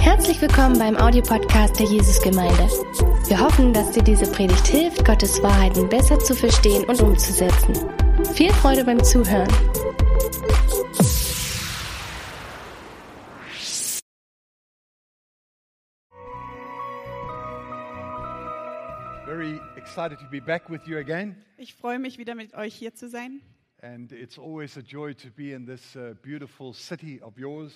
Herzlich willkommen beim Audiopodcast der Jesusgemeinde. Wir hoffen, dass dir diese Predigt hilft, Gottes Wahrheiten besser zu verstehen und umzusetzen. Viel Freude beim Zuhören. Very excited to be back with you again. Ich freue mich wieder mit euch hier zu sein. And it's always a joy to be in this uh, beautiful city of yours.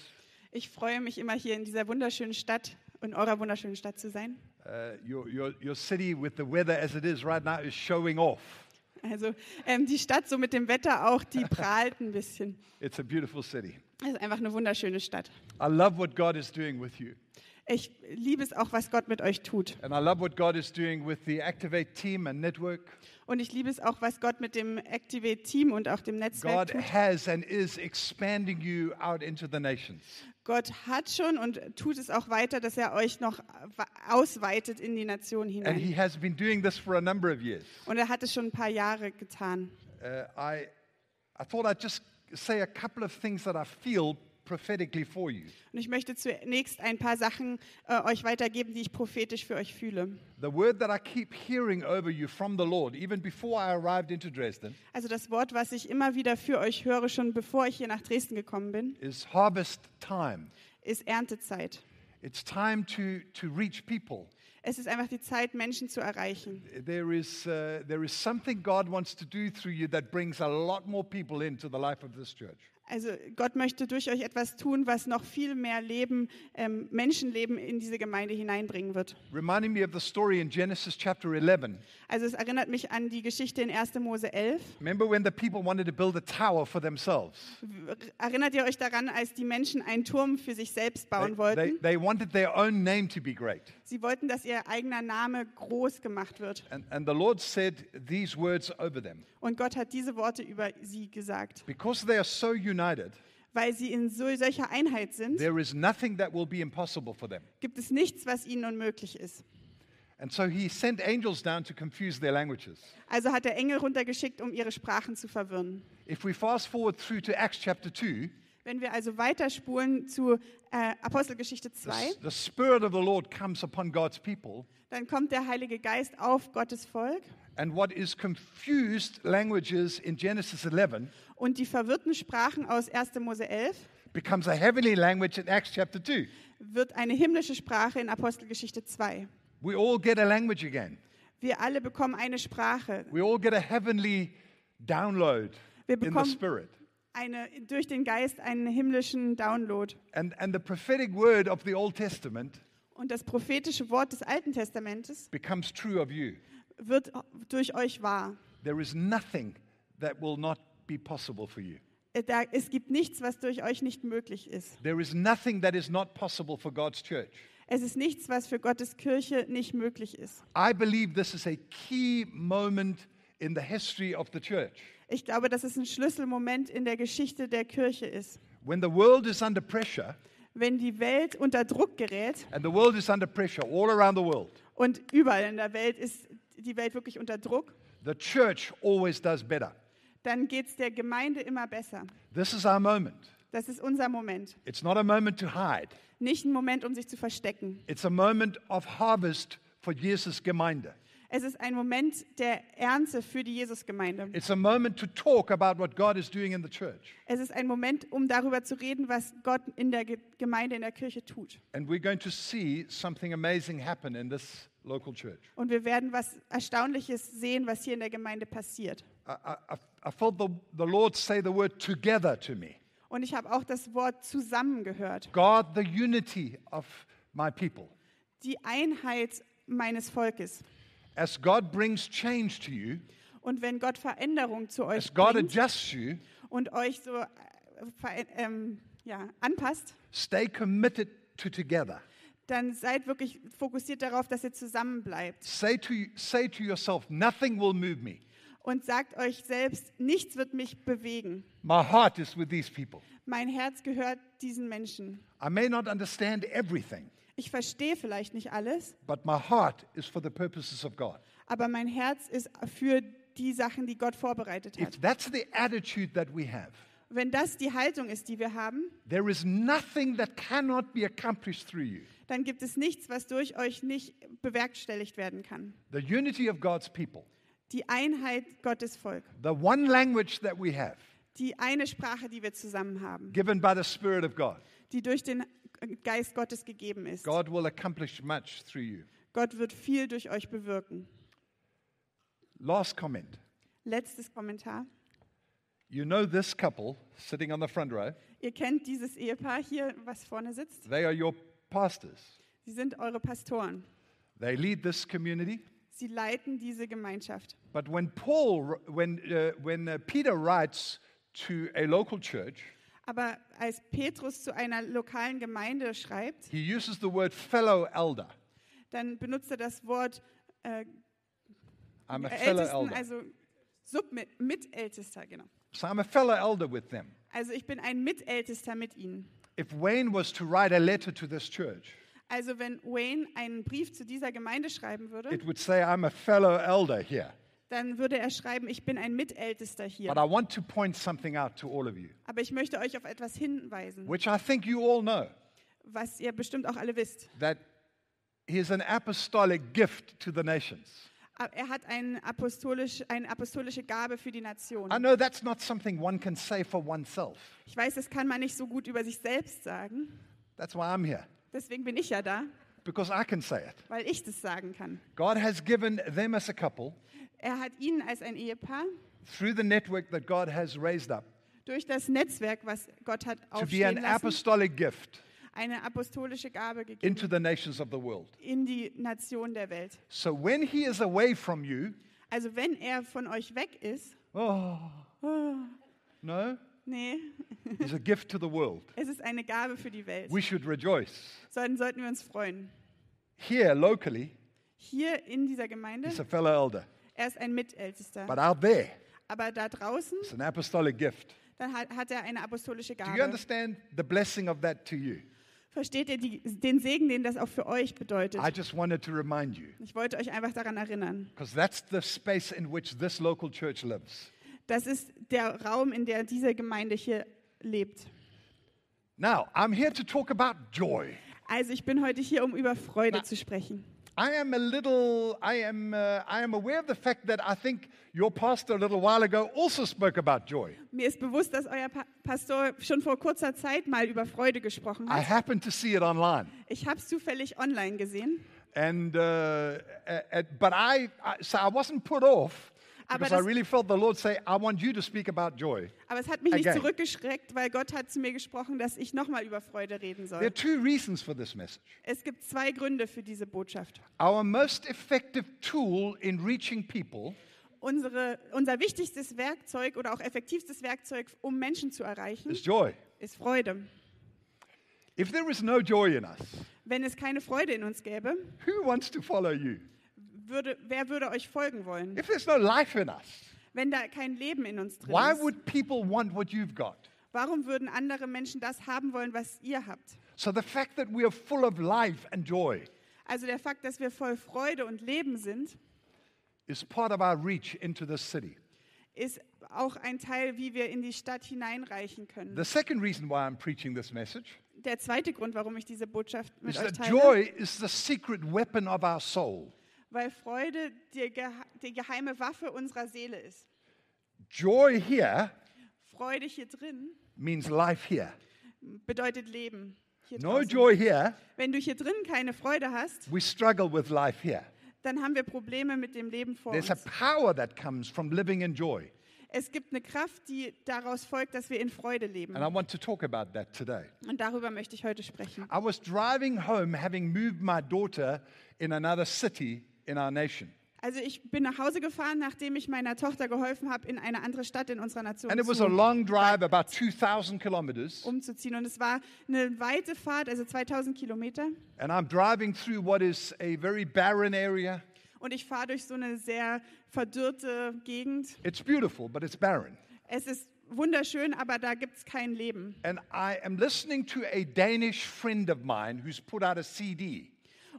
Ich freue mich immer hier in dieser wunderschönen Stadt, in eurer wunderschönen Stadt zu sein. Uh, your, your, your city, with the weather as it is right now, is showing off. Also ähm, die Stadt so mit dem Wetter auch, die prahlt ein bisschen. It's a beautiful city. Es ist einfach eine wunderschöne Stadt. I love what God is doing with you. Ich liebe es auch, was Gott mit euch tut. And I love what God is doing with the Activate team and network. Und ich liebe es auch, was Gott mit dem Activate-Team und auch dem Netzwerk God tut. has and is expanding you out into the nations. Gott hat schon und tut es auch weiter, dass er euch noch ausweitet in die Nation And hinein. He has been doing this for a number of years. Und er hat es schon ein paar Jahre getan. Uh, I, I thought I'd just say a couple of things that I feel prophetically for you. Und ich möchte zunächst ein paar Sachen äh, euch weitergeben, die ich prophetisch für euch fühle. The word that I keep hearing over you from the Lord, even before I arrived into Dresden, Also das Wort, was ich immer wieder für euch höre, schon bevor ich hier nach Dresden gekommen bin, is harvest time. ist Erntezeit. It's time to, to reach people. Es ist einfach die Zeit, Menschen zu erreichen. There is, uh, there is something God wants to do through you that brings a lot more people into the life of this church. Also Gott möchte durch euch etwas tun, was noch viel mehr Leben, ähm, Menschenleben in diese Gemeinde hineinbringen wird. Reminding me of the story in Genesis chapter 11. Also es erinnert mich an die Geschichte in 1. Mose 11. Remember when the people wanted to build a tower for themselves? Erinnert ihr euch daran, als die Menschen einen Turm für sich selbst They, bauen they, wollten? they wanted their own name to be great. Sie wollten, dass ihr eigener Name groß gemacht wird. And, and the Lord said these words over them Und Gott hat diese Worte über sie gesagt. Because they are so united, Weil sie in so, solcher Einheit sind, there is nothing that will be impossible for them. gibt es nichts, was ihnen unmöglich ist. And so he sent angels down to confuse their languages. Also hat er Engel runtergeschickt, um ihre Sprachen zu verwirren. If we fast forward through to Acts chapter 2, Wenn wir also weiterspulen zu äh, Apostelgeschichte the, 2, the Spirit of the Lord comes upon God's people, dann kommt der Heilige Geist auf Gottes Volk and what is confused languages in Genesis 11 und die verwirrten Sprachen aus 1. Mose 11 becomes a heavenly language in Acts chapter 2. wird eine himmlische Sprache in Apostelgeschichte 2. We all get a language again. Wir alle bekommen eine Sprache, We all get a heavenly download Wir in the bekommen- Spirit. Eine, durch den Geist einen himmlischen Download. And, and the prophetic word of the Old Testament Und das prophetische Wort des Alten Testamentes becomes true of you. wird durch euch wahr. There is nothing that will not be possible for you. Äh, Da, es gibt nichts, was durch euch nicht möglich ist. There is nothing that is not possible for God's church. Es ist nichts, was für Gottes Kirche nicht möglich ist. I believe this is a key moment in the history of the church. Ich glaube, dass es ein Schlüsselmoment in der Geschichte der Kirche ist. When the world is under pressure, Wenn die Welt unter Druck gerät and the world is under pressure all around the world, und überall in der Welt ist die Welt wirklich unter Druck, the church always does better. dann geht es der Gemeinde immer besser. This is our moment. Das ist unser Moment. It's not a moment to hide, Nicht ein Moment, um sich zu verstecken. it's a moment of harvest for Jesus Gemeinde. Es ist ein Moment der Ernte für die Jesusgemeinde. It's a moment to talk about what God is doing in the church. Es ist ein Moment, um darüber zu reden, was Gott in der Ge- Gemeinde, in der Kirche tut. And we're going to see something amazing happen in this local church. Und wir werden was Erstaunliches sehen, was hier in der Gemeinde passiert. I, I, I felt the, the Lord say the word together to me. Und ich habe auch das Wort zusammen gehört. God, the unity of my people. Die Einheit meines Volkes. As God brings change to you, Und wenn Gott Veränderung zu euch as God bringt adjusts you, und euch so äh, ver- ähm, ja, anpasst, stay committed to together. dann seid wirklich fokussiert darauf, dass ihr zusammen bleibt. Say to, say to yourself, nothing will move me. Und sagt euch selbst, nichts wird mich bewegen. My heart is with these people. Mein Herz gehört diesen Menschen. I may not understand everything, Ich verstehe vielleicht nicht alles, but my heart is for the purposes of God. aber mein Herz ist für die Sachen, die Gott vorbereitet hat. If that's the attitude that we have, Wenn das die Haltung ist, die wir haben, there is nothing that cannot be accomplished through you. dann gibt es nichts, was durch euch nicht bewerkstelligt werden kann. The unity of God's people, Die Einheit Gottes Volk, the one language that we have, die eine Sprache, die wir zusammen haben, given by the Spirit of God. die durch den Geist Gottes gegeben ist. God will accomplish much through you. Gott wird viel durch euch bewirken. Last comment. Letztes Kommentar. You know this couple sitting on the front row, Ihr kennt dieses Ehepaar hier, was vorne sitzt. they are your pastors. Sie sind eure Pastoren. They lead this community. Sie leiten diese Gemeinschaft. But when Paul, when, uh, when uh, Peter writes to a local church, Aber als Petrus zu einer lokalen Gemeinde schreibt, he uses the word fellow elder. dann benutzt er das Wort äh, I'm a fellow Ältesten, elder. also Submit, Mitältester, genau. So I'm a fellow elder with them. Also ich bin ein Mitältester mit ihnen. If Wayne was to write a letter to this church, Also wenn Wayne einen Brief zu dieser Gemeinde schreiben würde, it would say, I'm a fellow elder here. Dann würde er schreiben, ich bin ein Mitältester But hier. I want to point something out to all of you, Aber ich möchte euch auf etwas hinweisen, which I think you all know was ihr bestimmt auch alle wisst. that he is an apostolic gift to the nations. Aber Er hat ein apostolisch, eine apostolische Gabe für die Nation. I know that's not something one can say for oneself. Ich weiß, das kann man nicht so gut über sich selbst sagen. That's why I'm here, Deswegen bin ich ja da, because I can say it. weil ich das sagen kann. God has given them as a couple, Er hat ihnen als ein Ehepaar through the network that God has raised up, durch das Netzwerk, was Gott hat to be an aufstehen lassen, apostolic gift eine apostolische Gabe gegeben into the nations of the world. in die Nation der Welt. So when he is away from you, Also wenn er von euch weg ist, oh, no, nee, he's a gift to the world. es ist eine Gabe für die Welt. We should rejoice. Dann sollten wir uns freuen. Here, locally, Hier in dieser Gemeinde, he's a fellow elder. Er ist ein Mitältester. But out there, Aber da draußen, it's an apostolic gift. dann hat, hat er eine apostolische Do you Gabe. understand the blessing of that to you? Versteht ihr die, den Segen, den das auch für euch bedeutet? I just wanted to remind you, Ich wollte euch einfach daran erinnern. because that's the space in which this local church lives. Das ist der Raum, in der diese Gemeinde hier lebt. Now, I'm here to talk about joy. Also ich bin heute hier, um über Freude zu sprechen. I am a little, I am, uh, I am aware of the fact that I think your pastor a little while ago also spoke about joy. Mir ist bewusst, dass euer pa Pastor schon vor kurzer Zeit mal über Freude gesprochen I hat. happened to see it online. Ich habe es zufällig online gesehen. And, uh, uh, but I, I, so I wasn't put off Aber because I das- really felt the Lord say, I want you to speak about joy. Aber es hat mich nicht Again. zurückgeschreckt, weil Gott hat zu mir gesprochen, dass ich nochmal über Freude reden There are soll. two reasons for this message. Es gibt zwei Gründe für diese Botschaft. Our most effective tool in reaching people Unsere, unser wichtigstes Werkzeug oder auch effektivstes Werkzeug, um Menschen zu erreichen, is joy. ist Freude. If there is no joy in us, Wenn es keine Freude in uns gäbe, who wants to follow you? Würde, wer würde euch folgen wollen? If there's no life in us, Wenn da kein Leben in uns drin why ist, would people want what you've got? warum würden andere Menschen das haben wollen, was ihr habt? So the fact that we are full of life and joy Also der Fakt, dass wir voll Freude und Leben sind, is part of our reach into this city. ist auch ein Teil, wie wir in die Stadt hineinreichen können. The second reason why I'm preaching this message Der zweite Grund, warum ich diese Botschaft mit is euch that teile, joy is the secret weapon of our soul. Weil Freude die, die geheime Waffe unserer Seele ist. Joy here Freude hier drin means life here. bedeutet Leben. Hier No draußen. joy here, Wenn du hier drin keine Freude hast, we struggle with life here. dann haben wir Probleme mit dem Leben vor There's a uns. power that comes from living in joy. Es gibt eine Kraft, die daraus folgt, dass wir in Freude leben. And I want to talk about that today. Und darüber möchte ich heute sprechen. I was driving home having moved my daughter in another city in our nation. Also ich bin nach Hause gefahren, nachdem ich meiner Tochter geholfen habe, in eine andere Stadt in unserer Nation And it was a long drive, about 2,000 kilometers. umzuziehen. Und es war eine weite Fahrt, also 2000 Kilometer. And I'm driving through what is a very barren area. Und ich fahre durch so eine sehr verdürrte Gegend. It's beautiful, but it's barren. Es ist wunderschön, aber da gibt es kein Leben. And I am listening to a Danish friend of mine who's put out a CD.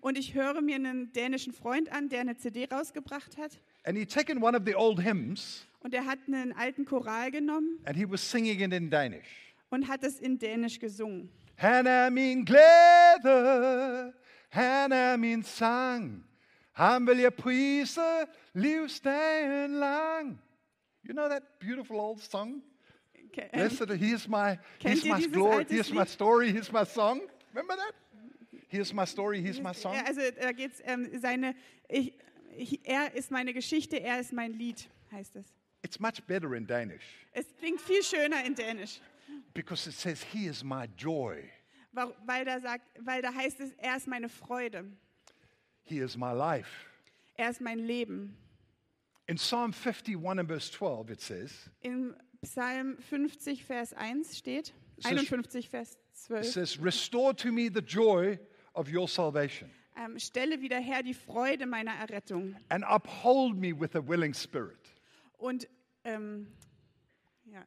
Und ich höre mir einen dänischen Freund an, der eine CD rausgebracht hat. And he'd taken one of the old hymns Und er hat einen alten Choral genommen and he was singing it in Danish. und hat es in Dänisch gesungen. Han er min glæde, han er min sang. Han vil jeg prise livsdagen lang. You know that beautiful old song? Ähm, Blessed, here's my, here's my glory, here's my story, here's my song. Remember that? Here's my story, here's my song. Also da geht's ähm, seine, ich, ich, er ist meine Geschichte, er ist mein Lied, heißt es. It's much better in Danish Es klingt viel schöner in Dänisch, because it says, He is my joy, wa- weil da, sagt, weil da heißt es, er ist meine Freude, He is my life. er ist mein Leben. In Psalm 51 and verse 12, it says, In Psalm 50, Vers 1 steht, Es ist- 51, Vers It 12, says, Restore to me the joy of your salvation ähm, stelle wieder her die Freude meiner Errettung and uphold me with a willing spirit. und ähm, ja,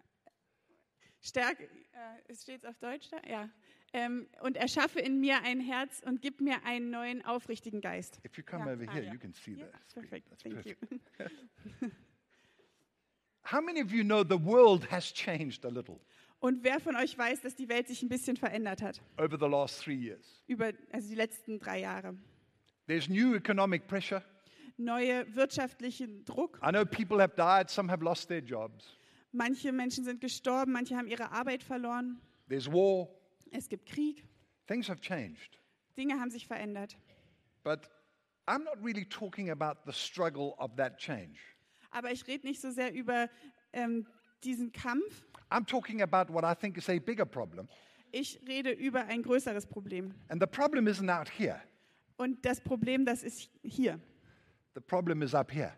stärke, äh, steht es auf Deutsch da? Ja. Ähm, und erschaffe in mir ein Herz und gib mir einen neuen, aufrichtigen Geist. If you come Ja. over Ah, here, ja. you can see Ja, that. perfekt, That's thank perfect. you. How many of you know the world has changed a little Und wer von euch weiß, dass die Welt sich ein bisschen verändert hat over the last three years? über also die letzten drei Jahre? There's new economic pressure. Neue wirtschaftlichen Druck. I know people have died, some have lost their jobs. Manche Menschen sind gestorben, manche haben ihre Arbeit verloren. There's war. Es gibt Krieg. Things have changed. Dinge haben sich verändert. But I'm not really talking about the struggle of that change. Aber ich rede nicht so sehr über ähm, diesen Kampf. I'm talking about what I think is a bigger problem. Ich rede über ein größeres Problem. And the problem isn't out here, Und das Problem, das ist hier. the problem is up here.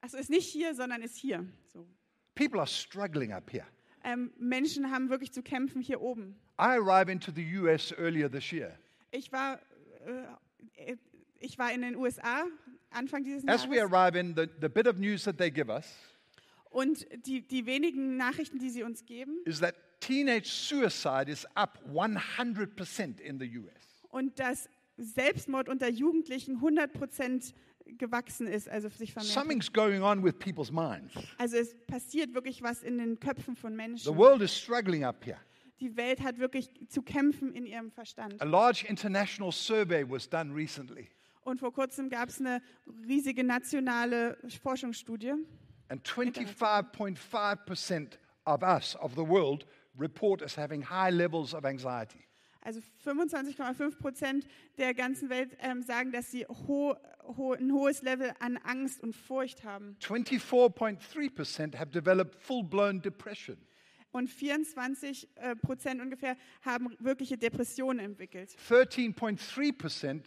Also ist nicht hier, sondern ist hier. So. People are struggling up here. Ähm, Menschen haben wirklich zu kämpfen hier oben. I arrived into the US earlier this year. Ich war, äh, äh, ich war in den USA Anfang dieses As we Jahres. arrive in, the, the bit of news that they give us Und die, die wenigen Nachrichten, die sie uns geben, is that teenage suicide is up 100% in the US. und dass Selbstmord unter Jugendlichen 100 Prozent gewachsen ist, also sich vermehrt. Something's going on with people's minds. Also es passiert wirklich was in den Köpfen von The Menschen. world is struggling up here. Die Welt hat wirklich zu kämpfen in ihrem Verstand. A large international survey was done recently, Und vor kurzem gab es eine riesige nationale Forschungsstudie. And 25.5% of us, of the world, report as having high levels of anxiety. Also 25,5 Prozent der ganzen Welt ähm, sagen, dass sie ho ho ein hohes Level an Angst und Furcht haben. 24.3% have developed full blown depression. Und 24 äh, Prozent ungefähr haben wirkliche Depressionen entwickelt. 13.3%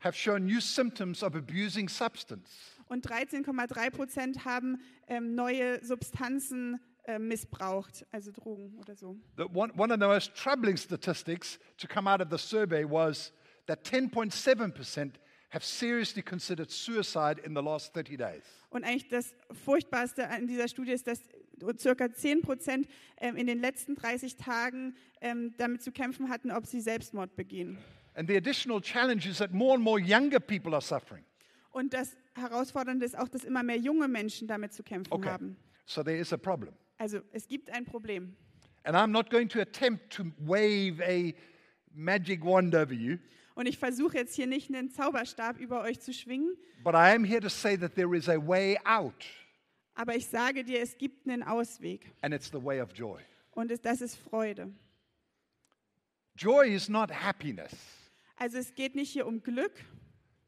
have shown new symptoms of abusing substance. Und 13,3 Prozent haben ähm, neue Substanzen äh, missbraucht, also Drogen oder so. The, one, one of the most troubling statistics to come out of the survey was that 10.7% have seriously considered suicide in the last 30 days. Und eigentlich das Furchtbarste an dieser Studie ist, dass circa 10 Prozent ähm, in den letzten 30 Tagen ähm, damit zu kämpfen hatten, ob sie Selbstmord begehen. And the additional challenge is that more and more younger people are suffering. Und das Herausfordernde ist auch, dass immer mehr junge Menschen damit zu kämpfen Okay, haben. so there is a problem. Also es gibt ein Problem. And I'm not going to attempt to wave a magic wand over you, Und ich versuche jetzt hier nicht einen Zauberstab über euch zu schwingen, but I am here to say that there is a way out, aber ich sage dir, es gibt einen Ausweg. and it's the way of joy. Und es, das ist Freude. Joy is not happiness. Also es geht nicht hier um Glück.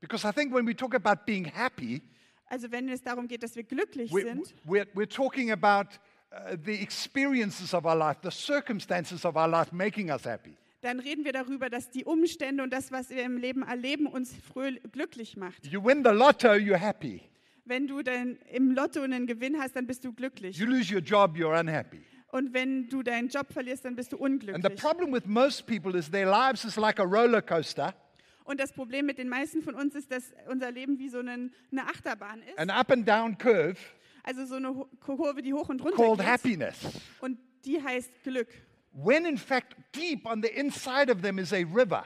Because I think when we talk about being happy, Also wenn es darum geht, dass wir glücklich we're, sind, we're, we're talking about uh, the experiences of our life, the circumstances of our life making us happy. dann reden wir darüber, dass die Umstände und das, was wir im Leben erleben, uns glücklich macht. You win the lotto, you're happy. Wenn du dann im Lotto einen Gewinn hast, dann bist du glücklich. You lose your job, you're unhappy. Und wenn du deinen Job verlierst, dann bist du And the unglücklich. problem with most people is their lives is like a roller coaster, Und das Problem mit den meisten von uns ist, dass unser Leben wie so eine, eine Achterbahn ist. an up and down curve Also so eine Kurve, die hoch und runter called geht. happiness. Und die heißt Glück. When in fact, deep on the inside of them is a river.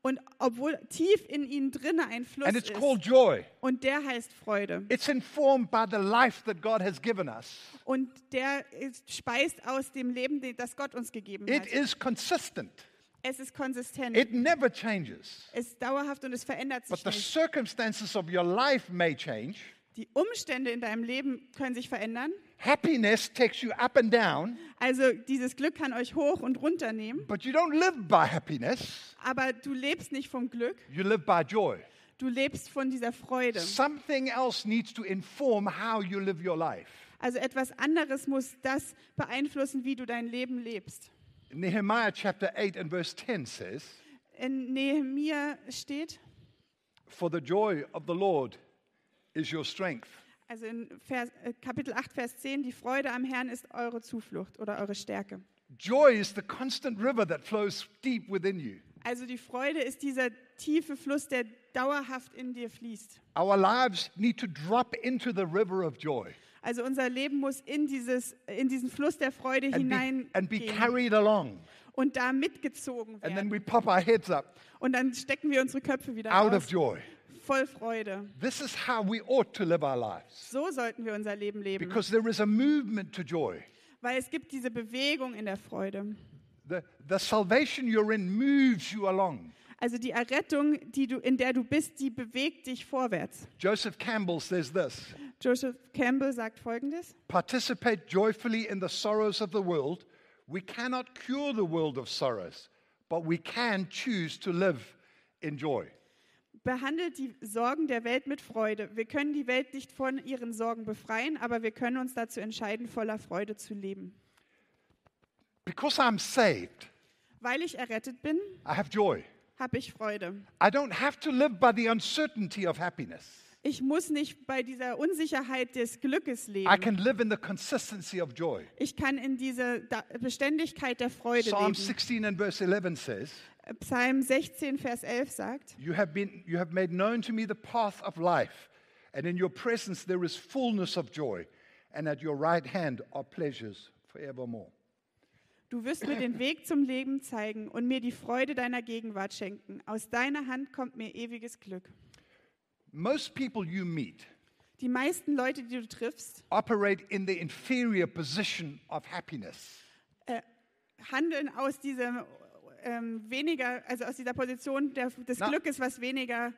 Und obwohl tief in ihnen drinne ein Fluss And it's ist, called joy. und der heißt Freude. It's informed by the life that God has given us. Und der ist, speist aus dem Leben, das Gott uns gegeben It hat. is consistent. Es ist konsistent. It never changes. es ist dauerhaft und es verändert But sich the nicht. circumstances of your life may change. Die Umstände in deinem Leben können sich verändern. Happiness takes you up and down, Also dieses Glück kann euch hoch und runter nehmen. but you don't live by happiness. Aber du lebst nicht vom Glück, You live by joy. du lebst von dieser Freude. Something else needs to inform how you live your life. Also etwas anderes muss das beeinflussen, wie du dein Leben lebst. Nehemiah chapter 8 and verse 10 says, In Nehemia steht, For the joy of the Lord is your strength. also in Vers, äh, Kapitel 8, Vers 10, die Freude am Herrn ist eure Zuflucht oder eure Stärke. Joy is the constant river that flows deep within you. Also die Freude ist dieser tiefe Fluss, der dauerhaft in dir fließt. Our lives need to drop into the river of joy Also unser Leben muss in, dieses, in diesen Fluss der Freude and be, and be hineingehen carried along. und da mitgezogen And then werden. we pop our heads up Und dann stecken wir unsere Köpfe wieder out aus, of joy. voll Freude. This is how we ought to live our lives So sollten wir unser Leben leben, because there is a movement to joy. weil es gibt diese Bewegung in der Freude. The, the salvation you're in moves you along. Also die Errettung, die du, in der du bist, die bewegt dich vorwärts. Joseph Campbell says this Joseph Campbell sagt folgendes. Participate joyfully in the sorrows of the world. We cannot cure the world of sorrows, but we can choose to live in joy. Behandelt die Sorgen der Welt mit Freude. Wir können die Welt nicht von ihren Sorgen befreien, aber wir können uns dazu entscheiden, voller Freude zu leben. Because I'm saved, Weil ich errettet bin, I have joy. Habe ich Freude. I don't have to live by the uncertainty of happiness. Ich muss nicht bei dieser Unsicherheit des Glückes I leben. can live in the consistency of joy. Ich kann in dieser Beständigkeit der Freude Psalm leben. 16 and verse 11 says, Psalm 16, Vers 11 sagt, You have, been, you have made known to me the path of life, and in your presence there is fullness of joy, and at your right hand are pleasures forevermore. Du wirst mir den Weg zum Leben zeigen und mir die Freude deiner Gegenwart schenken. Aus deiner Hand kommt mir ewiges Glück. Most people you meet Die meisten Leute, die du triffst, operate in the inferior position of happiness. äh, handeln aus dieser ähm, weniger, also aus dieser Position der, des Na- Glückes, was weniger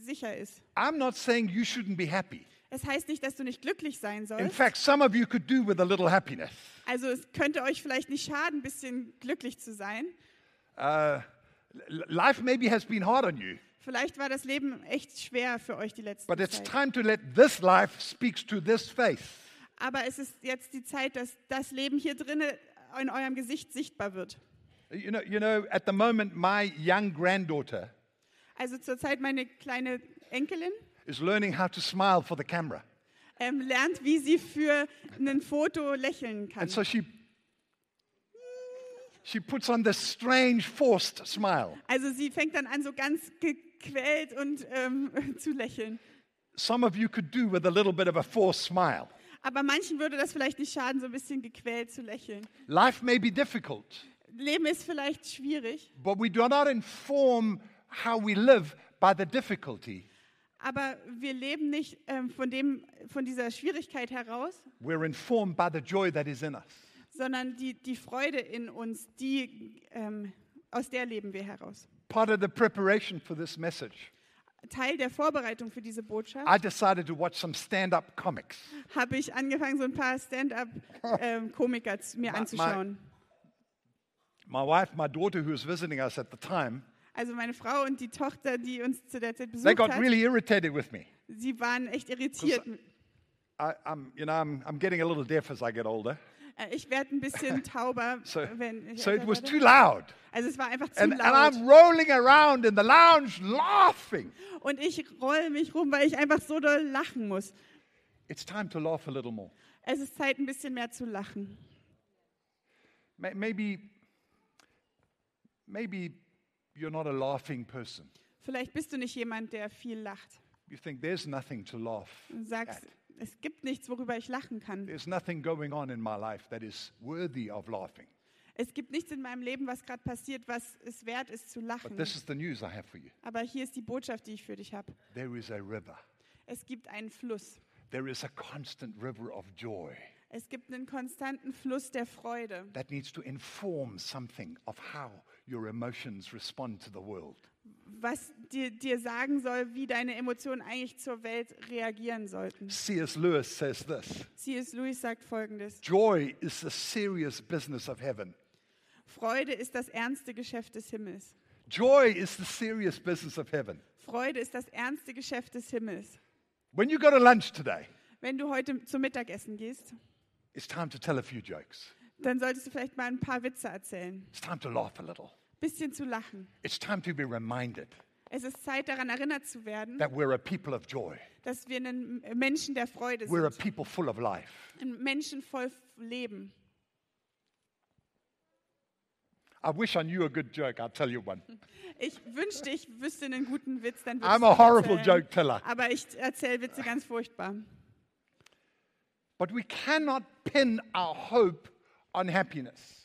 sicher ist. I'm not saying you shouldn't be happy. Es heißt nicht, dass du nicht glücklich sein In sollst. fact, some of you could do with a little happiness. Also es könnte euch vielleicht nicht schaden, ein bisschen glücklich zu sein. Uh, life maybe has been hard on you, Vielleicht war das Leben echt schwer für euch die letzten but it's Zeit. time to let this life speaks to this face. Aber es ist jetzt die Zeit, dass das Leben hier drinnen in eurem Gesicht sichtbar wird. You know, you know, at the moment, my young granddaughter Also zurzeit meine kleine Enkelin is learning how to smile for the camera. ähm, lernt, wie sie für ein Foto lächeln kann. And so she she puts on this strange forced smile. Also sie fängt dann an, so ganz gequält und ähm, zu lächeln. Some of you could do with a little bit of a forced smile. Aber manchen würde das vielleicht nicht schaden, so ein bisschen gequält zu lächeln. Life may be difficult, Leben ist vielleicht schwierig, but we do not inform how we live by the difficulty. Aber wir leben nicht ähm, von, dem, von dieser Schwierigkeit heraus, We're informed by the joy that is in us. sondern die, die Freude in uns, die, ähm, aus der leben wir heraus. Part of the preparation for this message, Teil der Vorbereitung für diese Botschaft I decided to watch some stand up comics. habe ich angefangen, so ein paar Stand-up-Komiker mir Ma- anzuschauen. My wife, my daughter, who was visiting us at the time, Also meine Frau und die Tochter, die uns zu der Zeit they besucht got hat, really irritated with me. sie waren echt irritiert. I, I'm, you know, I'm, I'm getting a little deaf as I get older. Äh, Ich werde ein bisschen tauber, So, wenn ich so it älter was too loud. Also es war einfach zu And, and laut. I'm rolling around in the lounge laughing. Und ich roll mich rum, weil ich einfach so doll lachen muss. It's time to laugh a little more. Es ist Zeit, ein bisschen mehr zu lachen. May- Maybe, maybe you're not a laughing person. Vielleicht bist du nicht jemand, der viel lacht. You think there's nothing to laugh. Du sagst, at. es gibt nichts, worüber ich lachen kann. There's nothing going on in my life that is worthy of laughing. Es gibt nichts in meinem Leben, was gerade passiert, was es wert ist zu But lachen. this is the news I have for you. Aber hier ist die Botschaft, die ich für dich habe. There is a river. Es gibt einen Fluss. There is a constant river of joy Es gibt einen konstanten Fluss der Freude, that needs to inform something of how your emotions respond to the world. was dir, dir sagen soll, wie deine Emotionen eigentlich zur Welt reagieren sollten. C.S. Lewis says this C.S. Lewis sagt folgendes: Joy is the serious business of heaven. Freude ist das ernste Geschäft des Himmels. Joy is the serious business of heaven. Freude ist das ernste Geschäft des Himmels. When you go to lunch today, Wenn du heute zum Mittagessen gehst, it's time to tell a few jokes. dann solltest du vielleicht mal ein paar Witze erzählen. It's time to laugh a little. Bisschen zu lachen. It's time to be reminded Es ist Zeit, daran erinnert zu werden, that we're a people of joy. dass wir ein Menschen der Freude We're a sind. people full of life. Ein Menschen voll Leben. I wish I knew a good joke. I'll tell you one. Ich wünschte, ich wüsste einen guten Witz, dann würde I'm ich a horrible joke teller. Aber ich erzähle Witze ganz furchtbar. But we cannot pin our hope on happiness.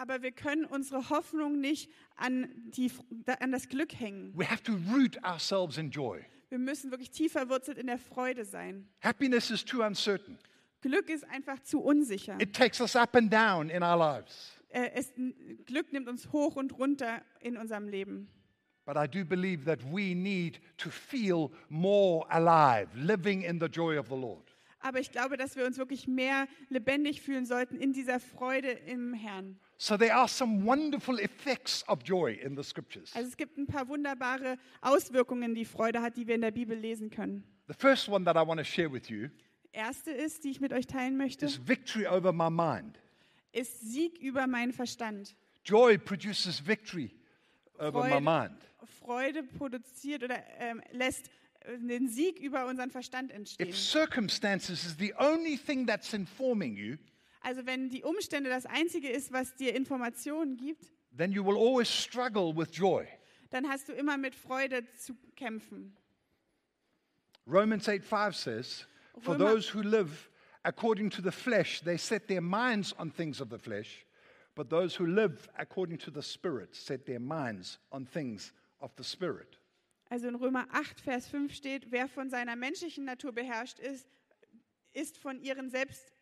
Aber wir können unsere Hoffnung nicht an, die, an das Glück hängen. We have to root ourselves in joy. Wir müssen wirklich tief verwurzelt in der Freude sein. Happiness is too uncertain. Glück ist einfach zu unsicher. It takes us up and down in our lives. Äh, Es, Glück nimmt uns hoch und runter in unserem Leben. But I do believe that we need to feel more alive, living in the joy of the Lord. Aber ich glaube, dass wir uns wirklich mehr lebendig fühlen sollten in dieser Freude im Herrn. So there are some wonderful effects of joy in the scriptures. Also es gibt ein paar wunderbare Auswirkungen, die Freude hat, die wir in der Bibel lesen können. The first one that I want to share with you Erste ist, die ich mit euch teilen möchte, is victory over my mind. ist Sieg über meinen Verstand. Joy produces victory over my Freude, mind. Freude produziert oder ähm, lässt äh, den Sieg über unseren Verstand entstehen. If circumstances is the only thing that's informing you, Also wenn die Umstände das Einzige ist, was dir Informationen gibt, then you will always struggle with joy. dann hast du immer mit Freude zu kämpfen. Romans 8 5 says, For Römer- those who live according to the flesh, they set their minds on things of the flesh, but those who live according to the Spirit set their minds on things of the Spirit. Also in Römer 8, Vers 5 steht, wer von seiner menschlichen Natur beherrscht ist, ist von ihren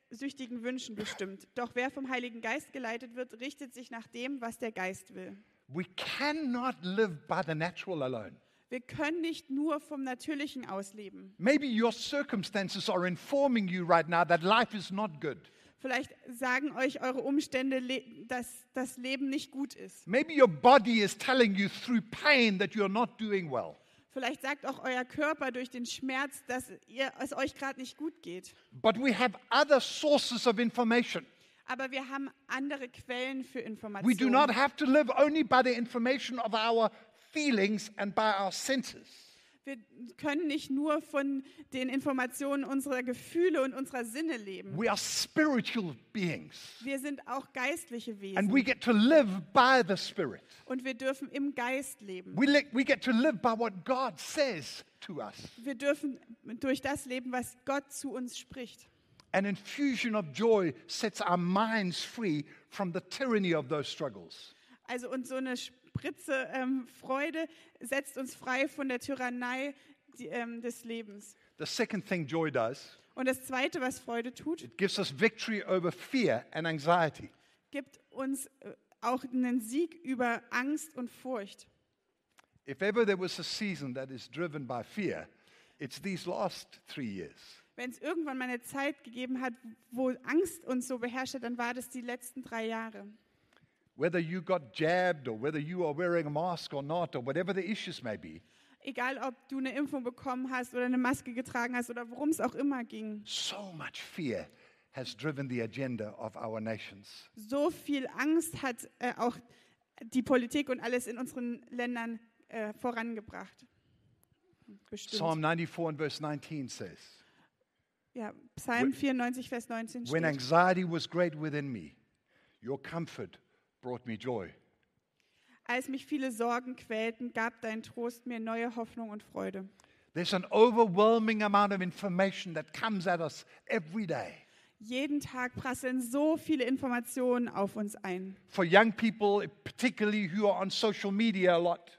selbstsüchtigen Wünschen bestimmt. Doch wer vom Heiligen Geist geleitet wird, richtet sich nach dem, was der Geist will. We cannot live by the natural alone. Wir können nicht nur vom Natürlichen ausleben. Maybe your circumstances are informing you right now that life is not good. Vielleicht sagen euch eure Umstände, dass das Leben nicht gut ist. Maybe your body is telling you through pain that you're not doing well. Vielleicht sagt auch euer Körper durch den Schmerz, dass ihr, es euch gerade nicht gut geht. But we have other sources of information. Aber wir haben andere Quellen für We do Informationen. not have to live only by the information of our feelings and by our senses. Wir können nicht nur von den Informationen unserer Gefühle und unserer Sinne leben. We are spiritual beings. Wir sind auch geistliche And we Wesen get to live by the Spirit. und wir dürfen im Geist leben. We, we get to live by what God says to us. Wir dürfen durch das leben, was Gott zu uns spricht. An infusion of joy sets our minds free from the tyranny of those struggles. Also und so eine Spritze ähm, Freude setzt uns frei von der Tyrannei die, ähm, des Lebens. The second thing joy does, Und das Zweite, was Freude tut, it gives us victory over fear and anxiety. gibt uns äh, auch einen Sieg über Angst und Furcht. If ever there was a season that is driven by fear, it's these last three years. Wenn es irgendwann mal eine Zeit gegeben hat, wo Angst uns so beherrscht hat, dann war das die letzten drei Jahre. Whether you got jabbed or whether you are wearing a mask or not, or whatever the issues may be, Egal, ob du eine Impfung bekommen hast oder eine Maske getragen hast oder worum es auch immer ging. so much fear has driven the agenda of our nations. So viel Angst hat äh, auch die Politik und alles in unseren Ländern äh, vorangebracht. Bestimmt. Psalm 94 and verse 19 says, ja, Psalm 94, Vers 19 When steht. anxiety was great within me, your comfort brought me joy. Als mich viele Sorgen quälten, gab dein Trost mir neue Hoffnung und Freude. There's an overwhelming amount of information that comes at us every day. Jeden Tag prasseln so viele Informationen auf uns ein. For young people, particularly who are on social media a lot,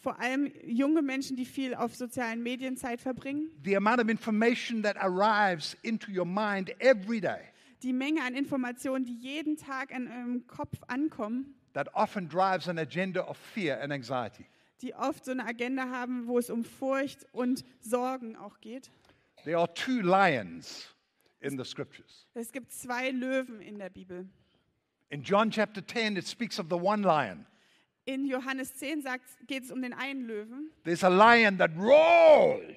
Vor allem junge Menschen, die viel auf sozialen Medien Zeit verbringen. the amount of information that arrives into your mind every day Die Menge an Informationen, die jeden Tag an eurem Kopf ankommen, that often drives an agenda of fear and anxiety. die oft so eine Agenda haben, wo es um Furcht und Sorgen auch geht. There are two lions in the scriptures. Es gibt zwei Löwen in der Bibel. In John chapter 10, it speaks of the one lion. In Johannes 10 geht es um den einen Löwen. There's a lion that roars,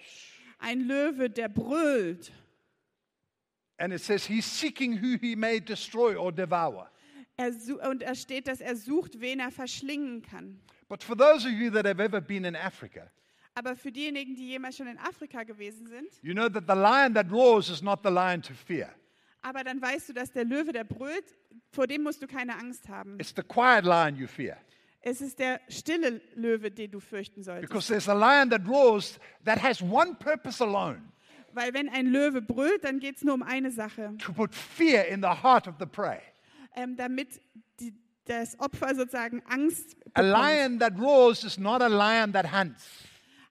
Ein Löwe, der brüllt. And it says he's seeking who he may destroy or devour. Er und er steht, dass er sucht, wen er verschlingen kann. But for those of you that have ever been in Africa, Aber für diejenigen, die jemals schon in Afrika gewesen sind, you know that the lion that roars is not the lion to fear. aber dann weißt du, dass der Löwe, der brüllt, vor dem musst du keine Angst haben. It's the quiet lion you fear. Es ist der stille Löwe, den du fürchten solltest. Because there's a lion that roars that has one purpose alone Weil wenn ein Löwe brüllt, dann geht es nur um eine Sache. to put fear in the heart of the prey. Ähm, damit die, das Opfer sozusagen Angst A bekommt. lion that roars is not a lion that hunts.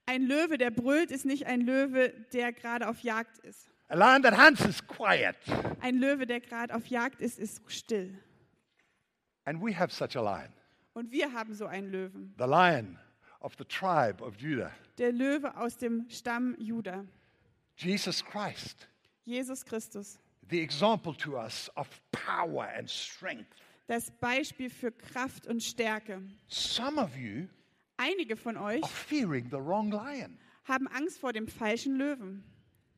Ein Löwe, der brüllt, ist nicht ein Löwe, der gerade auf Jagd ist. A lion that hunts is quiet. Ein Löwe, der gerade auf Jagd ist, ist still. And we have such a lion, Und wir haben so einen Löwen. the lion of the tribe of Judah, Der Löwe aus dem Stamm Juda. Jesus Christ, Jesus Christus. the example to us of power and strength. Das Beispiel für Kraft und Stärke. Some of you Einige von euch are fearing the wrong lion, haben Angst vor dem falschen Löwen,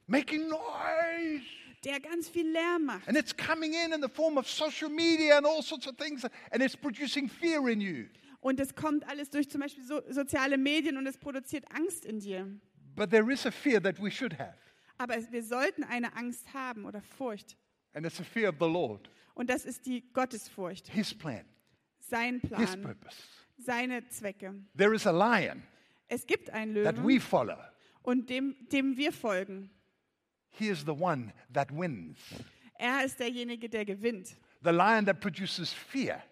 making noise. der ganz viel Lärm macht. And it's coming in in the form of social media and all sorts of things, and it's producing fear in you. Und es kommt alles durch zum Beispiel so, soziale Medien und es produziert Angst in dir. But there is a fear that we should have, Aber wir sollten eine Angst haben oder Furcht. and it's a fear of the Lord, Und das ist die Gottesfurcht, His plan, sein His Plan, purpose. seine Zwecke. There is a lion Es gibt einen that Löwen we follow. und dem, dem wir folgen. He is the one that wins. Er ist derjenige, der gewinnt. The lion that produces fear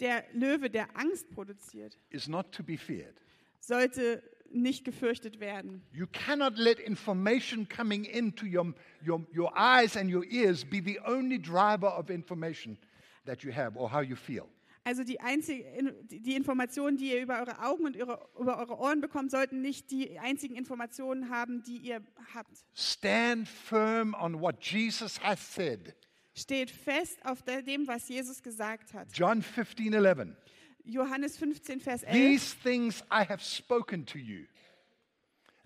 Der Löwe, der Angst produziert, is not to be feared. sollte nicht gefürchtet werden. You cannot let information coming into your, your, your eyes and your ears be the only driver of information that you have or how you feel. Also die, einzige, die Informationen, die ihr über eure Augen und ihre, über eure Ohren bekommt, sollten nicht die einzigen Informationen haben, die ihr habt. Stand firm on what Jesus has said. Steht fest auf dem, was Jesus gesagt hat. John 15, 11. Johannes 15, Vers 11. These things I have spoken to you,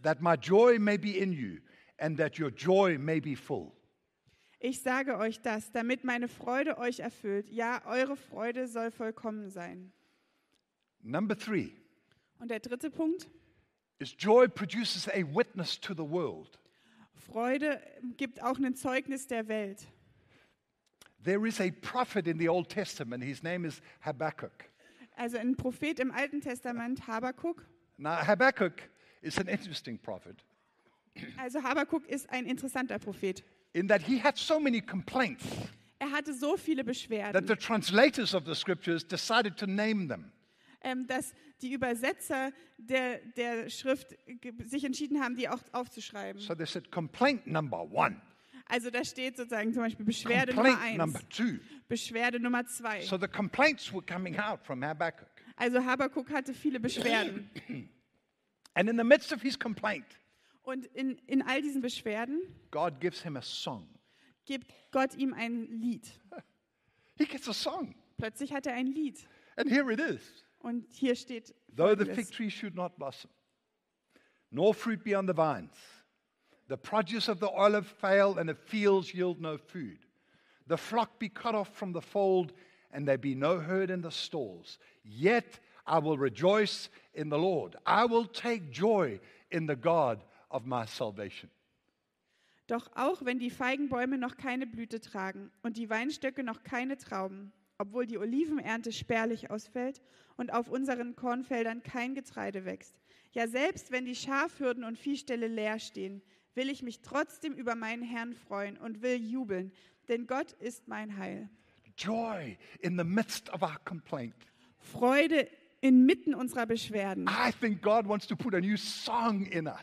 that my joy may be in you, and that your joy may be full. Ich sage euch das, damit meine Freude euch erfüllt. Ja, eure Freude soll vollkommen sein. Number three Und der dritte Punkt. is joy produces a witness to the world. Freude gibt auch ein Zeugnis der Welt. There is a prophet in the Old Testament, his name is Habakkuk. Also ein Prophet im Alten Testament, Habakuk. Now, Habakkuk is an interesting prophet Also Habakuk ist ein interessanter Prophet. in that he had so many complaints Er hatte so viele that Beschwerden, the translators of the scriptures decided to name them. ähm, dass die Übersetzer der, der Schrift ge- sich entschieden haben, die auch aufzuschreiben. So they said, complaint number one, Also da steht sozusagen zum Beispiel Beschwerde Nummer complaint eins, number two. Beschwerde Nummer zwei. So the complaints were coming out from Habakkuk. Also Habakuk hatte viele Beschwerden. And in the midst of his complaint, Und in, in all diesen Beschwerden God gives him a song. gibt Gott ihm ein Lied. He gets a song. Plötzlich hat er ein Lied. And here it is. Und hier steht, Though the Folgendes. fig tree should not blossom, nor fruit be on the vines, the produce of the olive fail, and the fields yield no food, the flock be cut off from the fold, and there be no herd in the stalls, yet I will rejoice in the Lord. I will take joy in the God of my salvation. Doch auch wenn die Feigenbäume noch keine Blüte tragen und die Weinstöcke noch keine Trauben, obwohl die Olivenernte spärlich ausfällt und auf unseren Kornfeldern kein Getreide wächst, ja selbst wenn die Schafhürden und Viehställe leer stehen, will ich mich trotzdem über meinen Herrn freuen und will jubeln, denn Gott ist mein Heil. Joy in the midst of our complaint. Freude inmitten unserer Beschwerden. I think God wants to put a new song in us.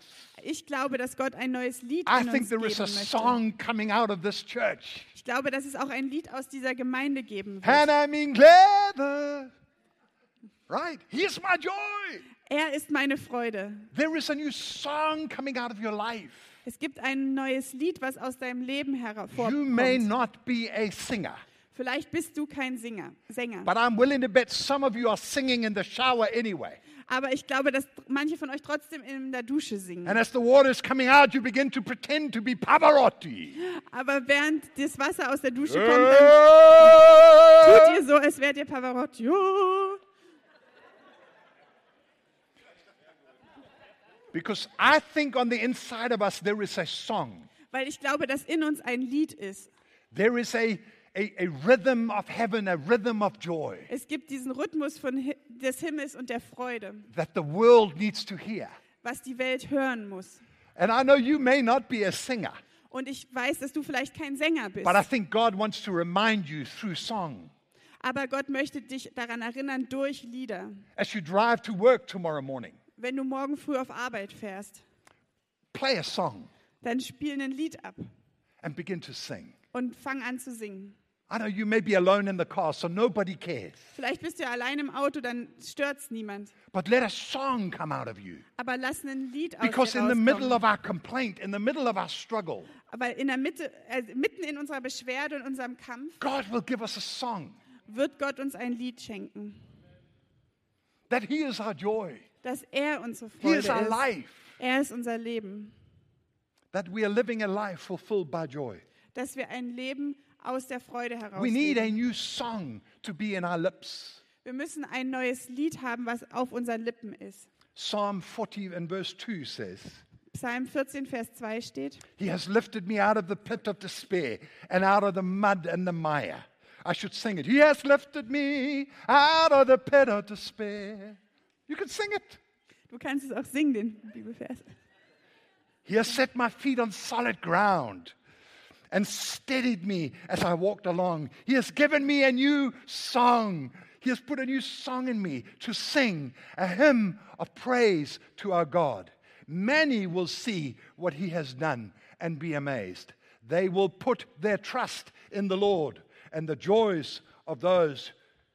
Ich glaube, dass Gott ein neues Lied I in think uns there geben is a möchte. song coming out of this church. Ich glaube, dass es auch ein Lied aus dieser Gemeinde geben wird. Hannah mean Glädde. Right? Here's my joy. Er ist meine Freude. There is a new song coming out of your life. Es gibt ein neues Lied, was aus deinem Leben You may hervorkommt. not be a singer, Vielleicht bist du kein Singer, Sänger. but I'm willing to bet some of you are singing in the shower anyway. Aber ich glaube, dass manche von euch trotzdem in der Dusche singen. And as the water is coming out, you begin to pretend to be Pavarotti. Aber während das Wasser aus der Dusche kommt, dann tut ihr so, als wärt ihr Pavarotti. Because I think on the inside of us there is a song. Weil ich glaube, dass in uns ein Lied ist. There is a, a, a rhythm of heaven, a rhythm of joy Es gibt diesen Rhythmus von des Himmels und der Freude, that the world needs to hear. was die Welt hören muss. And I know you may not be a singer, Und ich weiß, dass du vielleicht kein Sänger bist. but I think God wants to remind you through song. Aber Gott möchte dich daran erinnern durch Lieder. As you drive to work tomorrow morning, Wenn du morgen früh auf Arbeit fährst, play a song dann spiel ein Lied ab and begin to sing. und fang an zu singen. I know you may be alone in the car, so nobody cares. Vielleicht bist du allein im Auto, dann stört's niemand. But let a song come out of you. Aber lass ein Lied aus Because dir in the middle of our complaint, in the middle of our struggle, Aber in der Mitte, äh, mitten in unserer Beschwerde und unserem Kampf God will give us a song wird Gott uns ein Lied schenken, that He is our joy, dass er unsere He Freude is our ist. life, Er ist unser Leben, that we are living a life fulfilled by joy. dass wir ein Leben aus der Freude heraus We need a new song to be in our lips. Wir müssen ein neues Lied haben, was auf unseren Lippen ist. Psalm 40 and verse 2 says, Psalm 14, Vers 2 steht, He has lifted me out of the pit of despair and out of the mud and the mire. I should sing it. He has lifted me out of the pit of despair. You can sing it. du kannst es auch singen, den Bibelvers. He has set my feet on solid ground and steadied me as I walked along. He has given me a new song. He has put a new song in me to sing, a hymn of praise to our God. Many will see what he has done and be amazed. They will put their trust in the Lord and the joys of those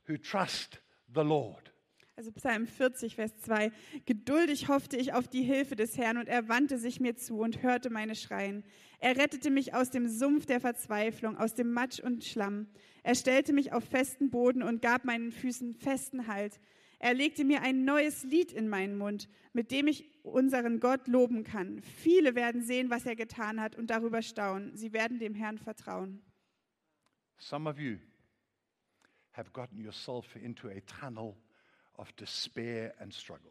who trust the Lord. Also Psalm 40, Vers 2. Geduldig hoffte ich auf die Hilfe des Herrn und er wandte sich mir zu und hörte meine Schreien. Er rettete mich aus dem Sumpf der Verzweiflung, aus dem Matsch und Schlamm. Er stellte mich auf festen Boden und gab meinen Füßen festen Halt. Er legte mir ein neues Lied in meinen Mund, mit dem ich unseren Gott loben kann. Viele werden sehen, was er getan hat und darüber staunen. Sie werden dem Herrn vertrauen. Some of you have gotten yourself into a tunnel of despair and struggle.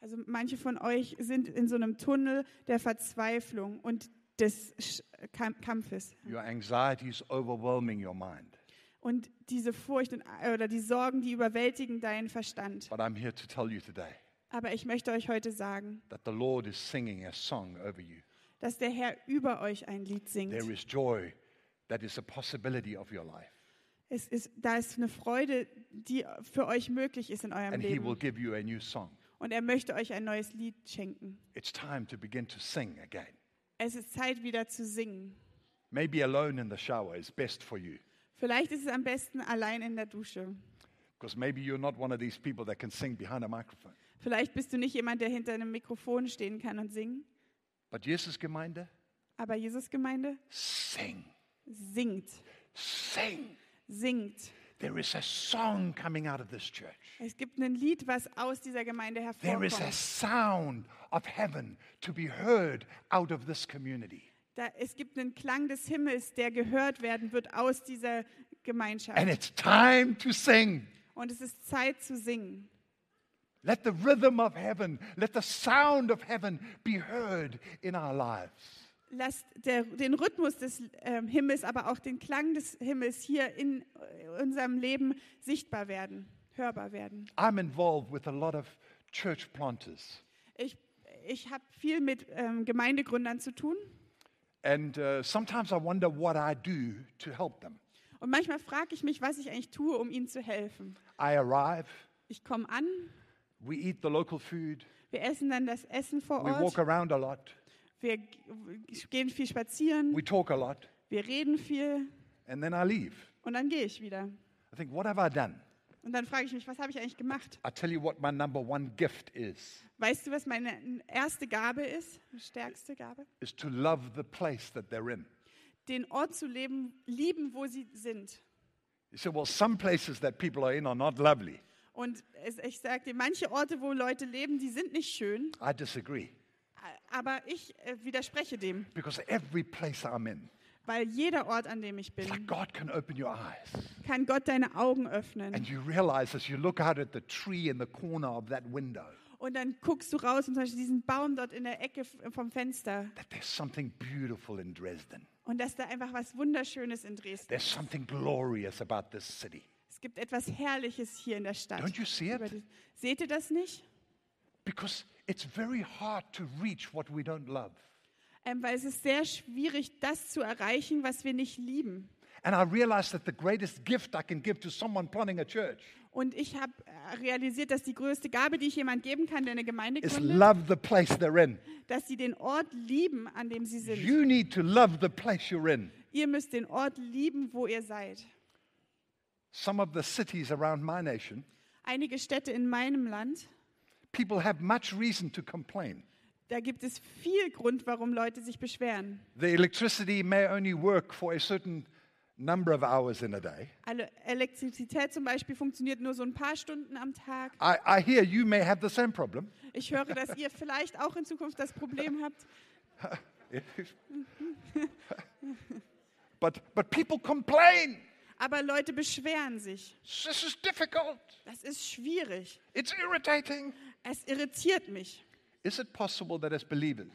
Also manche von euch sind in so einem Tunnel der Verzweiflung und des Sch- Kamp- Kampfes. Your anxiety is overwhelming your mind. Und diese Furcht und, oder die Sorgen, die überwältigen deinen Verstand. But I'm here to tell you today Aber ich möchte euch heute sagen, that the Lord is singing a song over you. dass der Herr über euch ein Lied singt. There is joy that is a possibility of your life, Es ist, da ist eine Freude, die für euch möglich ist in eurem and He will Leben. give you a new song. Und er möchte euch ein neues Lied schenken. It's time to begin to sing again. Es ist Zeit, wieder zu singen. Maybe alone in the shower is best for you, Vielleicht ist es am besten allein in der Dusche. because maybe you're not one of these people that can sing behind a microphone. Vielleicht bist du nicht jemand, der hinter einem Mikrofon stehen kann und singen. But Jesus Gemeinde, Aber Jesus-Gemeinde sing, singt, sing. Singt. There is a song coming out of this church. Es gibt ein Lied, was aus dieser Gemeinde There is a hervorkommt. sound of heaven to be heard out of this community. Da, es gibt einen Klang des Himmels, der gehört werden wird aus dieser Gemeinschaft. And it's time to sing. Und es ist Zeit zu singen. Let the rhythm of heaven, let the sound of heaven be heard in our lives. Lasst der, den Rhythmus des ähm, Himmels, aber auch den Klang des Himmels hier in äh, unserem Leben sichtbar werden, hörbar werden. I'm involved with a lot of church planters, Ich, ich habe viel mit ähm, Gemeindegründern zu tun. And uh, sometimes I wonder what I do to help them. Und manchmal frage ich mich, was ich eigentlich tue, um ihnen zu helfen. I arrive, Ich komme an, we eat the local food, wir essen dann das Essen vor we walk Ort, around a lot, wir gehen viel spazieren, we talk a lot, wir reden viel and then I leave. und dann gehe ich wieder. I think, what have I done? Und dann frage ich mich, was habe ich eigentlich gemacht? I tell you what my number one gift is Weißt du, was meine erste Gabe ist, die stärkste Gabe? is to love the place that they're in. Den Ort zu leben, lieben, wo sie sind. You say, well, some places that people are in are not lovely. Und ich sage dir, manche Orte, wo Leute leben, die sind nicht schön, I disagree aber ich äh, widerspreche dem, because every place I'm in, weil jeder Ort, an dem ich it's like bin, God can open your eyes kann Gott deine Augen öffnen. and you realize as you look out at the tree in the corner of that window Und dann guckst du raus und zum Beispiel diesen Baum dort in der Ecke vom Fenster that there's something beautiful in Dresden. und dass da einfach was Wunderschönes in Dresden There's something glorious about this city. Es gibt etwas Herrliches hier in der Stadt. Don't you see it? Seht ihr das nicht? Because it's very hard to reach what we don't love. Ähm, weil es ist sehr schwierig, das zu erreichen, was wir nicht lieben. And I realize that the greatest gift I can give to someone planning a church Und ich habe äh, realisiert, dass die größte Gabe, die ich jemand geben kann, der eine Gemeinde is gründet, love the place they're in. dass sie den Ort lieben, an dem sie sind. You need to love the place you're in. Ihr müsst den Ort lieben, wo ihr seid. Some of the cities around my nation, Einige Städte in meinem Land, people have much reason to complain. da gibt es viel Grund, warum Leute sich beschweren. The electricity may only work for a certain number of hours in a day. Alle Elektrizität zum Beispiel funktioniert nur so ein paar Stunden am Tag. I, I hear you may have the same problem. Ich höre, dass ihr vielleicht auch in Zukunft das Problem habt. but, but people complain. Aber Leute beschweren sich. This is difficult. Das ist schwierig. It's irritating. Es irritiert mich. Is it possible that as believers,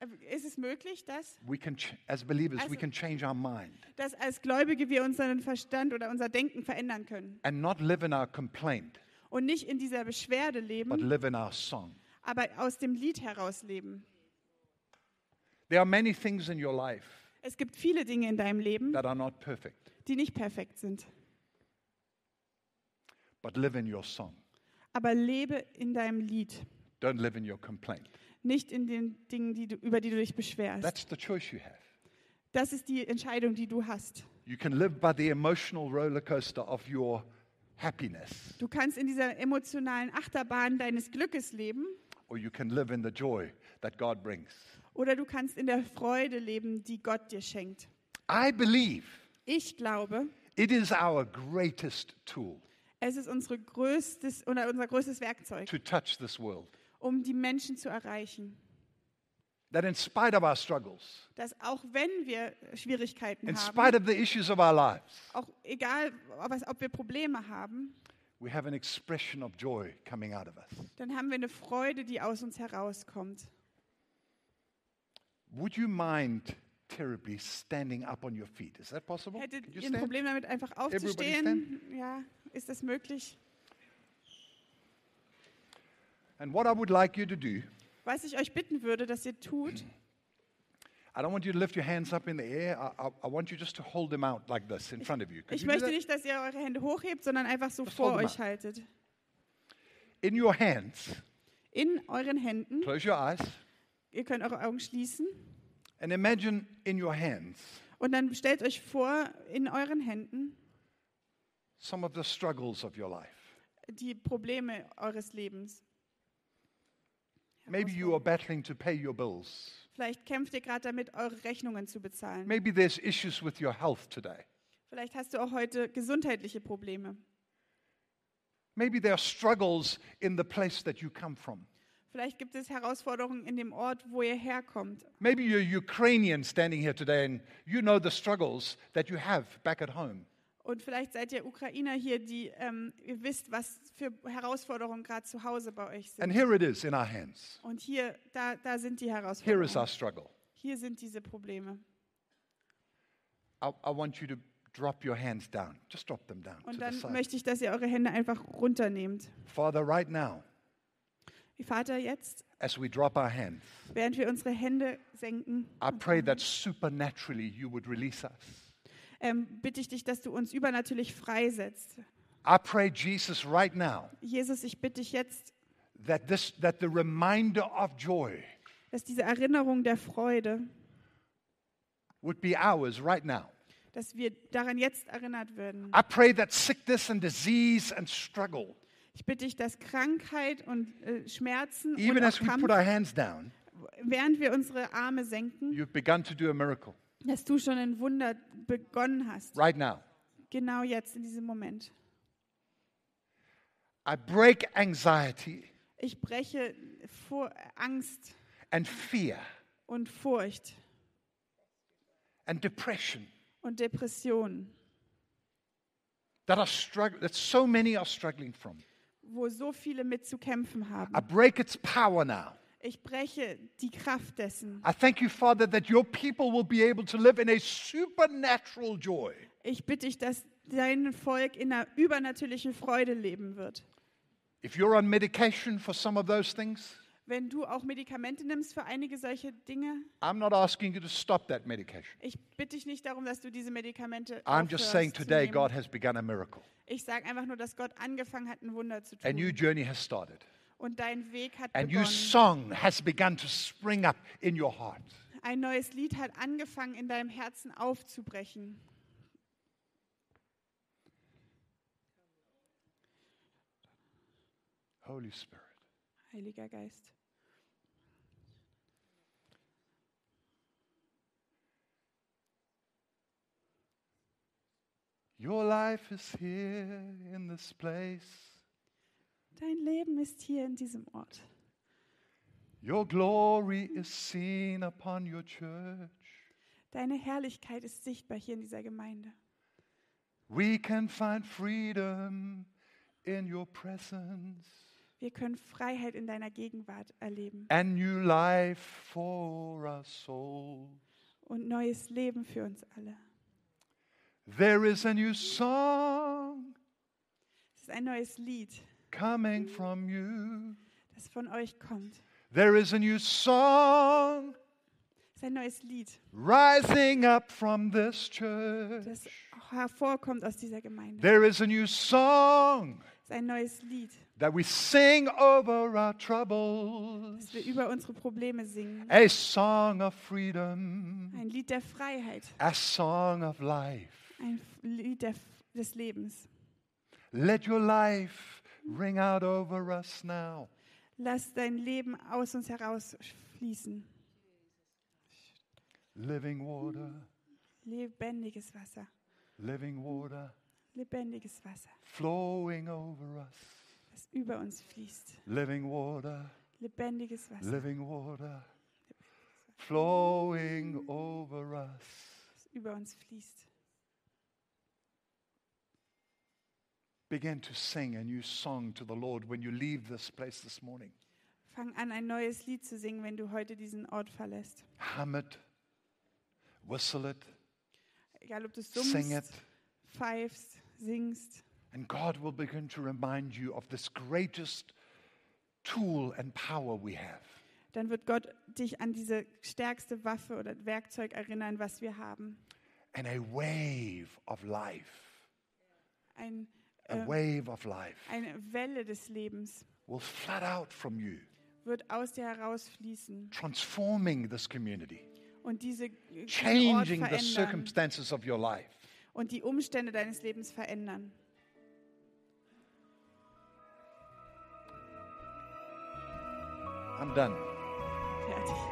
Äh, Ist es möglich, dass, we can, as believers, we Also- can change our mind dass als Gläubige wir unseren Verstand oder unser Denken verändern können and not live in our complaint, und nicht in dieser Beschwerde but leben, live in our song? aber aus dem Lied heraus leben? There are many things in your life Es gibt viele Dinge in deinem Leben, that are not perfect, die nicht perfekt sind, but live in your song. Aber lebe in deinem Lied, Don't live in your complaint. nicht in den Dingen, die du, über die du dich beschwerst. That's the choice you have. Das ist die Entscheidung, die du hast. You can live by the emotional roller coaster of your happiness, Du kannst in dieser emotionalen Achterbahn deines Glückes leben or you can live in the joy that God brings. oder du kannst in der Freude leben, die Gott dir schenkt. I believe Ich glaube, it is our greatest tool es ist unsere größtes, oder unser größtes Werkzeug, to touch this world. um die Menschen zu erreichen. That in spite of our struggles, Dass auch wenn wir Schwierigkeiten in haben, spite of the issues of our lives, auch egal, was, ob wir Probleme haben, we have an expression of joy coming out of us. dann haben wir eine Freude, die aus uns herauskommt. Would you mind terribly standing up on your feet? Is that possible? Hättet ihr ein? Problem damit, einfach aufzustehen? Ja, ist das möglich? And what I would like you to do, Was ich euch bitten würde, dass ihr tut, I don't want you to lift your hands up in the air. I, I, I want you just to hold them out like this in front of you. Could ich you möchte nicht, dass ihr eure Hände hochhebt, sondern einfach so Just vor euch haltet. In your hands, In euren Händen, close your eyes, ihr könnt eure Augen schließen and imagine in your hands und dann stellt euch vor, in euren Händen some of the struggles of your life. die Probleme eures Lebens. Maybe you are battling to pay your bills. Vielleicht kämpft ihr gerade damit, eure Rechnungen zu bezahlen. Maybe there's issues with your health today. Vielleicht hast du auch heute gesundheitliche Probleme. Maybe there are struggles in the place that you come from. Vielleicht gibt es Herausforderungen in dem Ort, wo ihr herkommt. Maybe you're Ukrainian standing here today and you know the struggles that you have back at home. Und vielleicht seid ihr Ukrainer hier, die ähm, ihr wisst, was für Herausforderungen gerade zu Hause bei euch And sind. here it is in our hands. Und hier, da, da sind die Here is Herausforderungen. our struggle. Hier sind diese Probleme. I, I want you to drop your hands down. Just drop them down to Und the dann side. möchte ich, dass ihr eure Hände einfach runternehmt. Father, right now, Vater, jetzt, as we drop our hands, während wir unsere Hände senken, I pray that supernaturally you would release us. ähm, bitte ich dich, dass du uns übernatürlich freisetzt. I pray, Jesus, right now, Jesus, ich bitte dich jetzt, that, this, that the reminder of joy dass diese Erinnerung der Freude, would be ours right now. dass wir daran jetzt erinnert werden. I pray that sickness and disease and struggle, Ich bitte dich, dass Krankheit und äh, Schmerzen even und as we Kampf, put our hands down, während wir unsere Arme senken, you've begun to do a miracle dass du schon ein Wunder begonnen hast. right now. Genau jetzt, in diesem Moment. I break anxiety Ich breche vor Angst and fear und Furcht and depression und Depression, that are strugg- that so many are struggling from. Wo so viele mit zu kämpfen haben. I break its power now. Ich breche die Kraft dessen. I thank you, Father, that your people will be able to live in a supernatural joy. Ich bitte dich, dass dein Volk in einer übernatürlichen Freude leben wird. If you're on medication for some of those things, Wenn du auch Medikamente nimmst für einige solche Dinge, I'm not asking you to stop that medication. ich bitte dich nicht darum, dass du diese Medikamente I'm just saying today. God has begun a miracle. Ich sage einfach nur, dass Gott angefangen hat, ein Wunder zu A new tun. journey has started. Und dein Weg hat A new begonnen. song has begun to spring up in your heart. Ein neues Lied hat angefangen, in deinem Herzen aufzubrechen. Holy Spirit. Heiliger Geist. Your life is here in this place. Dein Leben ist hier in diesem Ort. Your glory is seen upon your church. Deine Herrlichkeit ist sichtbar hier in dieser Gemeinde. We can find freedom in your presence Wir können Freiheit in deiner Gegenwart erleben and new life for our souls. und neues Leben für uns alle. There is a new song Es ist ein neues Lied, coming from you. das von euch kommt. There is a new song Es ist ein neues Lied, rising up from this church. das hervorkommt aus dieser Gemeinde. There is a new song ein neues Lied, that we sing over our troubles. das wir über unsere Probleme singen. A song of freedom, Ein Lied der Freiheit, a song of life. ein Lied der, des Lebens. Let your life ring out over us now. Lass dein Leben aus uns herausfließen. Living water, Lebendiges Wasser, living water lebendiges Wasser, flowing over us. das über uns fließt. Living water, Lebendiges Wasser, living water flowing over us. das über uns fließt. Begin to sing a new song to the Lord when you leave this place this morning. Fang an, ein neues Lied zu singen, wenn du heute diesen Ort verlässt. Hum it, whistle it, Egal, ob du sing it. pfeifst, singst. And God will begin to remind you of this greatest tool and power we have. Dann wird Gott dich an diese stärkste Waffe oder Werkzeug erinnern, was wir haben. And a wave of life, Ein, a äh, wave of life eine Welle des Lebens will flood out from you, wird aus dir herausfließen transforming this community, und diese Ort changing the circumstances of your life. Und die Umstände deines Lebens verändern. I'm done. Fertig.